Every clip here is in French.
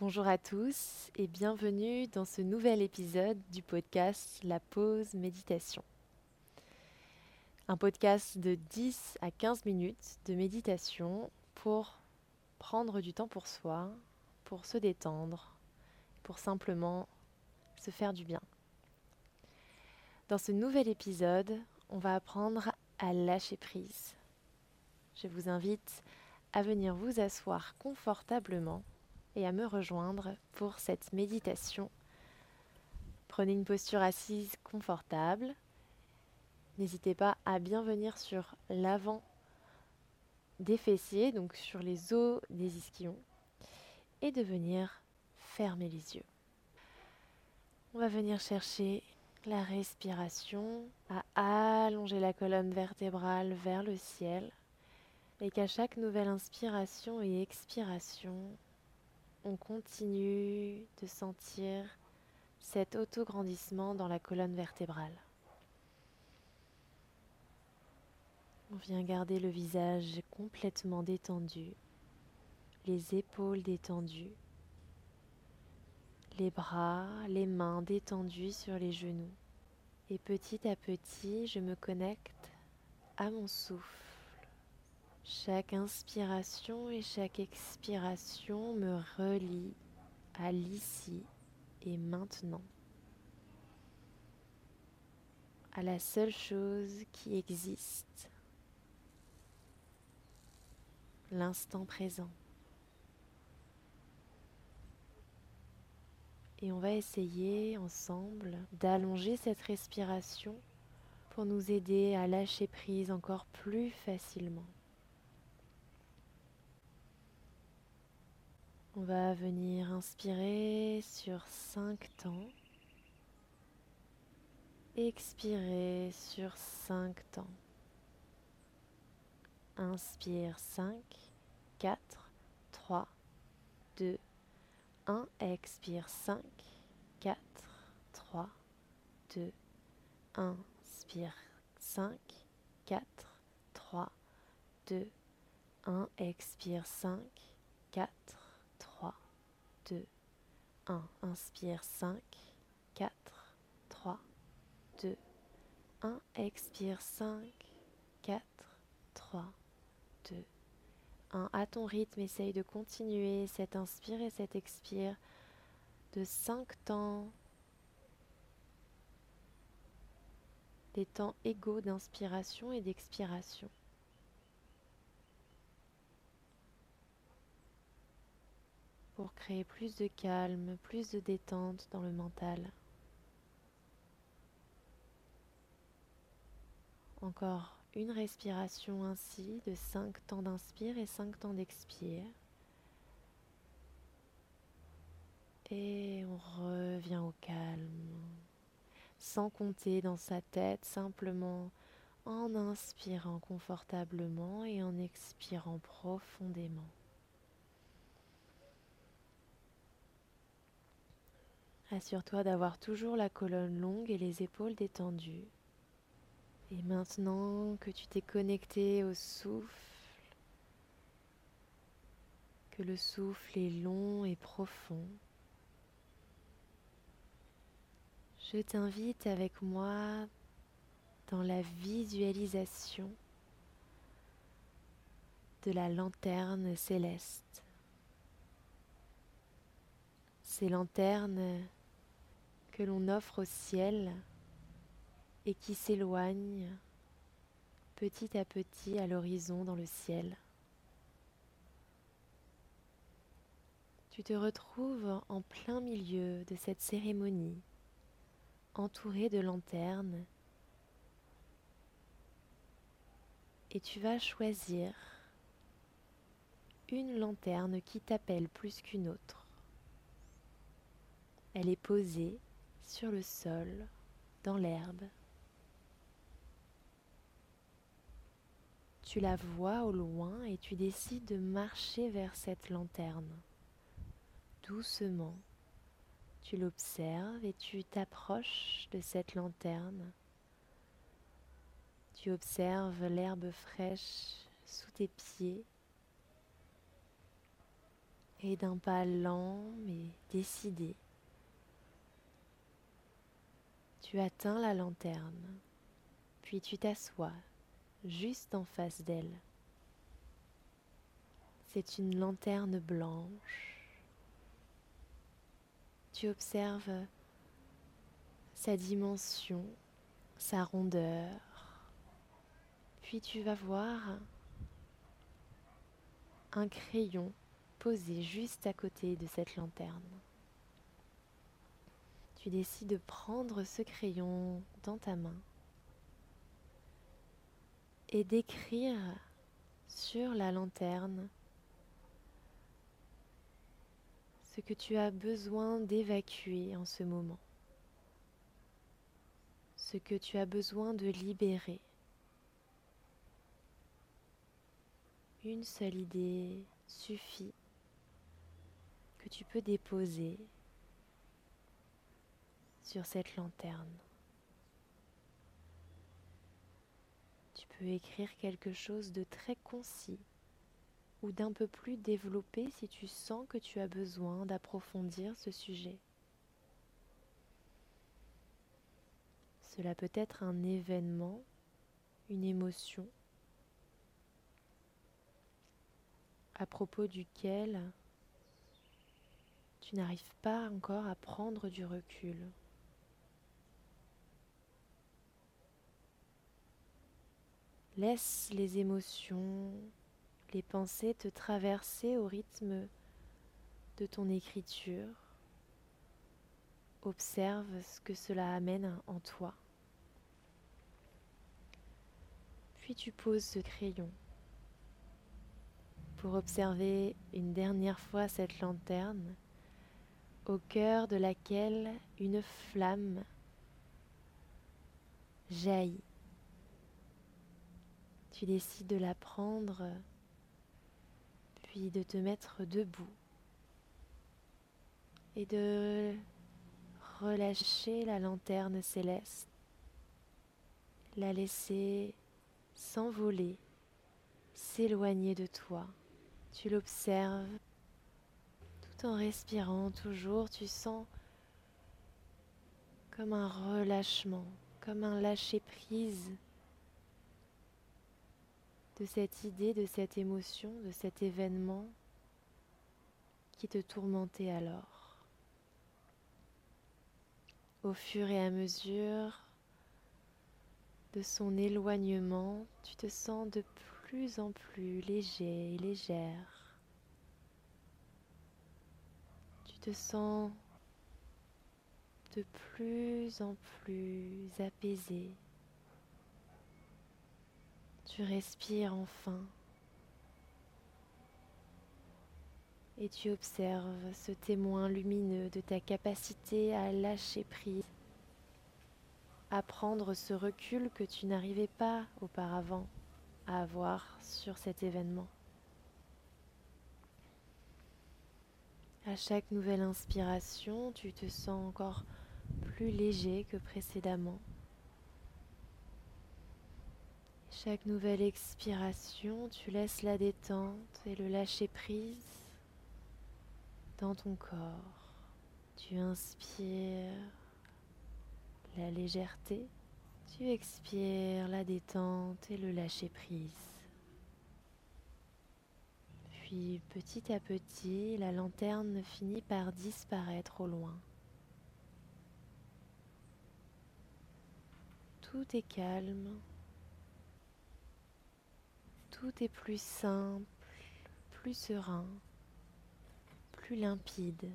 Bonjour à tous et bienvenue dans ce nouvel épisode du podcast La pause méditation. Un podcast de 10 à 15 minutes de méditation pour prendre du temps pour soi, pour se détendre, pour simplement se faire du bien. Dans ce nouvel épisode, on va apprendre à lâcher prise. Je vous invite à venir vous asseoir confortablement et à me rejoindre pour cette méditation. Prenez une posture assise confortable. N'hésitez pas à bien venir sur l'avant des fessiers, donc sur les os des ischions, et de venir fermer les yeux. On va venir chercher la respiration, à allonger la colonne vertébrale vers le ciel, et qu'à chaque nouvelle inspiration et expiration, on continue de sentir cet autograndissement dans la colonne vertébrale. On vient garder le visage complètement détendu, les épaules détendues, les bras, les mains détendues sur les genoux. Et petit à petit, je me connecte à mon souffle chaque inspiration et chaque expiration me relie à l'ici et maintenant, à la seule chose qui existe, l'instant présent. Et on va essayer ensemble d'allonger cette respiration pour nous aider à lâcher prise encore plus facilement. On va venir inspirer sur 5 temps. Expirer sur 5 temps. Inspire 5, 4, 3, 2, 1. Expire 5, 4, 3, 2, 1. Inspire 5, 4, 3, 2, 1. Expire 5, 4, 2, 1. Inspire 5, 4, 3, 2, 1. Expire 5, 4, 3, 2, 1. À ton rythme, essaye de continuer cet inspire et cet expire de 5 temps. Des temps égaux d'inspiration et d'expiration. Pour créer plus de calme, plus de détente dans le mental. Encore une respiration ainsi de 5 temps d'inspire et 5 temps d'expire. Et on revient au calme, sans compter dans sa tête, simplement en inspirant confortablement et en expirant profondément. Assure-toi d'avoir toujours la colonne longue et les épaules détendues. Et maintenant que tu t'es connecté au souffle, que le souffle est long et profond, je t'invite avec moi dans la visualisation de la lanterne céleste. Ces lanternes que l'on offre au ciel et qui s'éloigne petit à petit à l'horizon dans le ciel. Tu te retrouves en plein milieu de cette cérémonie, entouré de lanternes, et tu vas choisir une lanterne qui t'appelle plus qu'une autre. Elle est posée sur le sol, dans l'herbe. Tu la vois au loin et tu décides de marcher vers cette lanterne. Doucement, tu l'observes et tu t'approches de cette lanterne. Tu observes l'herbe fraîche sous tes pieds. Et d'un pas lent mais décidé, tu atteins la lanterne, puis tu t'assois juste en face d'elle. C'est une lanterne blanche. Tu observes sa dimension, sa rondeur. Puis tu vas voir un crayon posé juste à côté de cette lanterne. Tu décides de prendre ce crayon dans ta main et d'écrire sur la lanterne ce que tu as besoin d'évacuer en ce moment, ce que tu as besoin de libérer. Une seule idée suffit que tu peux déposer sur cette lanterne. Tu peux écrire quelque chose de très concis ou d'un peu plus développé si tu sens que tu as besoin d'approfondir ce sujet. Cela peut être un événement, une émotion à propos duquel tu n'arrives pas encore à prendre du recul. Laisse les émotions, les pensées te traverser au rythme de ton écriture. Observe ce que cela amène en toi. Puis tu poses ce crayon pour observer une dernière fois cette lanterne au cœur de laquelle une flamme jaillit. Tu décides de la prendre puis de te mettre debout et de relâcher la lanterne céleste, la laisser s'envoler, s'éloigner de toi. Tu l'observes tout en respirant toujours, tu sens comme un relâchement, comme un lâcher-prise de cette idée, de cette émotion, de cet événement qui te tourmentait alors. Au fur et à mesure de son éloignement, tu te sens de plus en plus léger et légère. Tu te sens de plus en plus apaisé. Tu respires enfin et tu observes ce témoin lumineux de ta capacité à lâcher prise, à prendre ce recul que tu n'arrivais pas auparavant à avoir sur cet événement. À chaque nouvelle inspiration, tu te sens encore plus léger que précédemment. Chaque nouvelle expiration, tu laisses la détente et le lâcher prise dans ton corps. Tu inspires la légèreté, tu expires la détente et le lâcher prise. Puis petit à petit, la lanterne finit par disparaître au loin. Tout est calme, tout est plus simple, plus serein, plus limpide.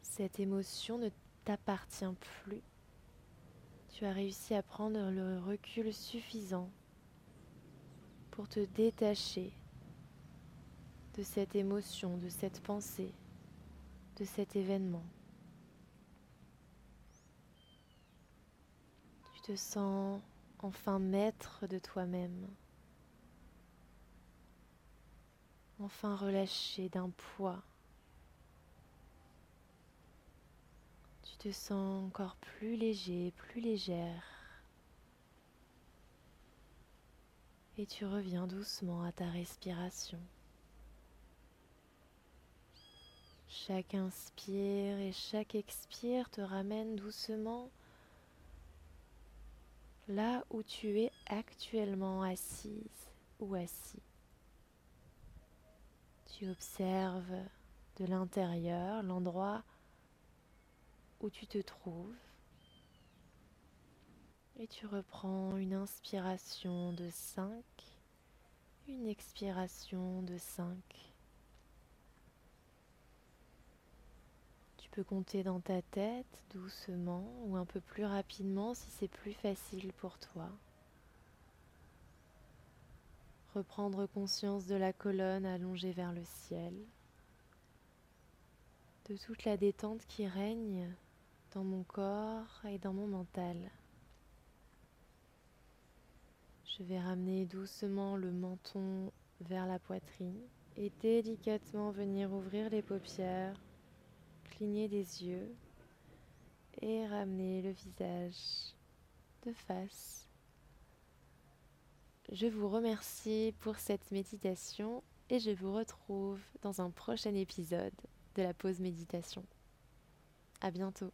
Cette émotion ne t'appartient plus. Tu as réussi à prendre le recul suffisant pour te détacher de cette émotion, de cette pensée, de cet événement. Tu te sens enfin maître de toi-même, enfin relâché d'un poids. Tu te sens encore plus léger, plus légère. Et tu reviens doucement à ta respiration. Chaque inspire et chaque expire te ramène doucement là où tu es actuellement assise ou assis. Tu observes de l'intérieur l'endroit où tu te trouves et tu reprends une inspiration de 5, une expiration de 5. Peux compter dans ta tête doucement ou un peu plus rapidement si c'est plus facile pour toi. Reprendre conscience de la colonne allongée vers le ciel, de toute la détente qui règne dans mon corps et dans mon mental. Je vais ramener doucement le menton vers la poitrine et délicatement venir ouvrir les paupières, cligner des yeux et ramener le visage de face. Je vous remercie pour cette méditation et je vous retrouve dans un prochain épisode de la pause méditation. À bientôt.